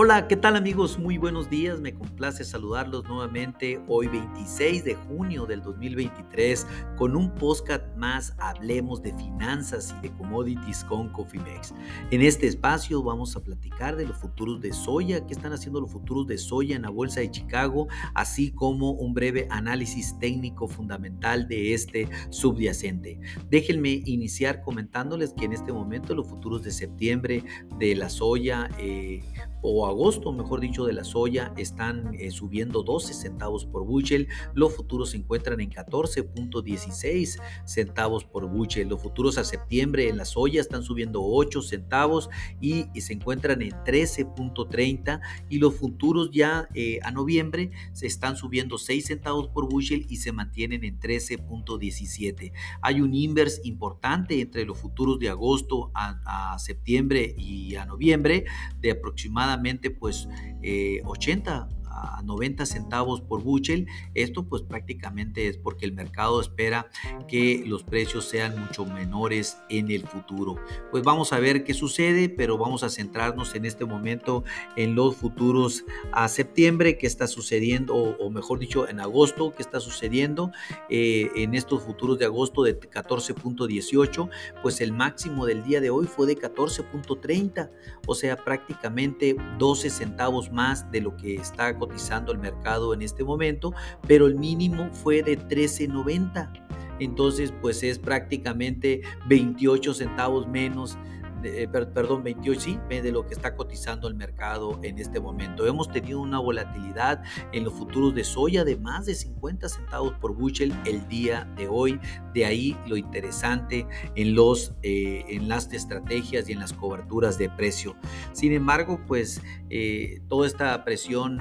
Hola, ¿qué tal amigos? Muy buenos días, me complace saludarlos nuevamente hoy 26 de junio del 2023 con un podcast más Hablemos de finanzas y de commodities con Cofimex. En este espacio vamos a platicar de los futuros de soya, qué están haciendo los futuros de soya en la Bolsa de Chicago, así como un breve análisis técnico fundamental de este subyacente. Déjenme iniciar comentándoles que en este momento los futuros de septiembre de la soya eh, o agosto, mejor dicho, de la soya están eh, subiendo 12 centavos por bushel. Los futuros se encuentran en 14.16 centavos por bushel. Los futuros a septiembre en la soya están subiendo 8 centavos y, se encuentran en 13.30 y los futuros ya eh, a noviembre se están subiendo 6 centavos por bushel y se mantienen en 13.17. Hay un inverse importante entre los futuros de agosto a, a septiembre y a noviembre de aproximadamente pues 80 eh, a 90 centavos por bushel. Esto pues prácticamente es porque el mercado espera que los precios sean mucho menores en el futuro. Pues vamos a ver qué sucede, pero vamos a centrarnos en este momento en los futuros a septiembre, qué está sucediendo, o, mejor dicho, en agosto, qué está sucediendo eh, en estos futuros de agosto de 14.18, pues el máximo del día de hoy fue de 14.30, o sea, prácticamente 12 centavos más de lo que está el mercado en este momento, pero el mínimo fue de 13.90. Entonces, pues es prácticamente 28 centavos menos eh, perdón, 28, sí, de lo que está cotizando el mercado en este momento. Hemos tenido una volatilidad en los futuros de soya de más de 50 centavos por bushel el día de hoy. De ahí lo interesante en, los, eh, en las estrategias y en las coberturas de precio. Sin embargo, pues eh, toda esta presión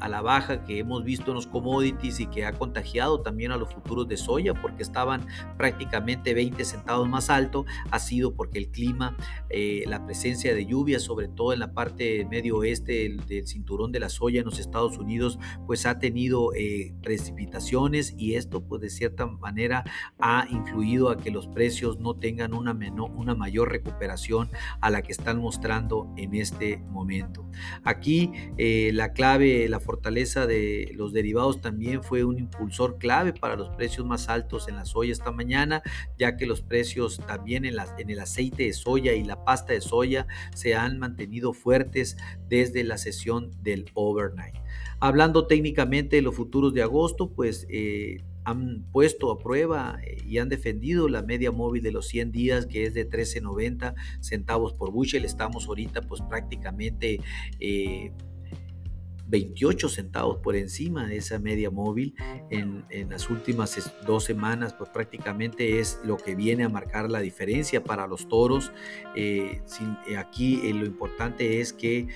a la baja que hemos visto en los commodities y que ha contagiado también a los futuros de soya porque estaban prácticamente 20 centavos más alto, ha sido porque el clima eh, la presencia de lluvia, sobre todo en la parte medio oeste del, cinturón de la soya en los Estados Unidos, pues ha tenido eh, precipitaciones y esto pues de cierta manera ha influido a que los precios no tengan una, menor, una mayor recuperación a la que están mostrando en este momento. Aquí eh, la clave, la fortaleza de los derivados también fue un impulsor clave para los precios más altos en la soya esta mañana, ya que los precios también en, en el aceite de soya y la pasta de soya se han mantenido fuertes desde la sesión del overnight. Hablando técnicamente de los futuros de agosto, pues eh, han puesto a prueba eh, y han defendido la media móvil de los 100 días que es de 13.90 centavos por bushel. Estamos ahorita pues prácticamente... Eh, 28 centavos por encima de esa media móvil en, las últimas dos semanas, pues prácticamente es lo que viene a marcar la diferencia para los toros. Eh, eh, aquí eh, lo importante es que,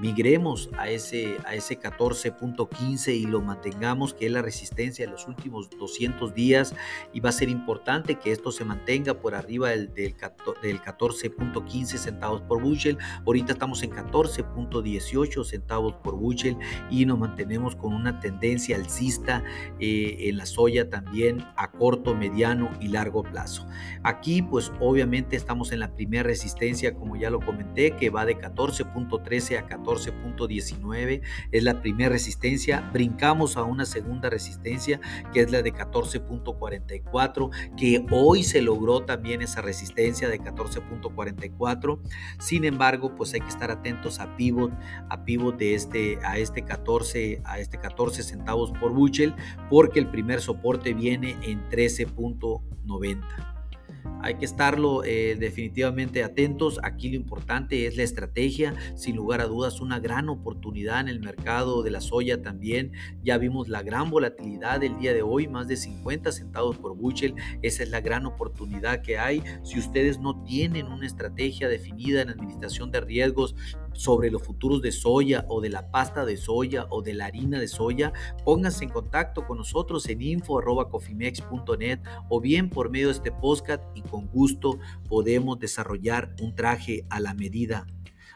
migremos a ese, a ese 14.15 y lo mantengamos, que es la resistencia de los últimos 200 días y va a ser importante que esto se mantenga por arriba del, del, del 14.15 centavos por bushel. Ahorita estamos en 14.18 centavos por Buchel y nos mantenemos con una tendencia alcista eh, en la soya también a corto, mediano y largo plazo. Aquí pues obviamente estamos en la primera resistencia como ya lo comenté que va de 14.13 a 14.19 es la primera resistencia brincamos a una segunda resistencia que es la de 14.44 que hoy se logró también esa resistencia de 14.44 sin embargo pues hay que estar atentos a pivot a pivot de este este, a este 14 a este 14 centavos por bushel porque el primer soporte viene en 13.90 hay que estarlo eh, definitivamente atentos. Aquí lo importante es la estrategia, sin lugar a dudas, una gran oportunidad en el mercado de la soya también. Ya vimos la gran volatilidad del día de hoy, más de 50 centavos por bushel. Esa es la gran oportunidad que hay. Si ustedes no tienen una estrategia definida en administración de riesgos, sobre los futuros de soya o de la pasta de soya o de la harina de soya, pónganse en contacto con nosotros en info.cofimex.net o bien por medio de este podcast y con gusto podemos desarrollar un traje a la medida.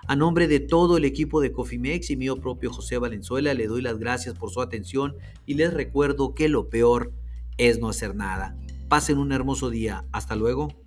A nombre de todo el equipo de Cofimex y mío propio José Valenzuela, le doy las gracias por su atención y les recuerdo que lo peor es no hacer nada. Pasen un hermoso día. Hasta luego.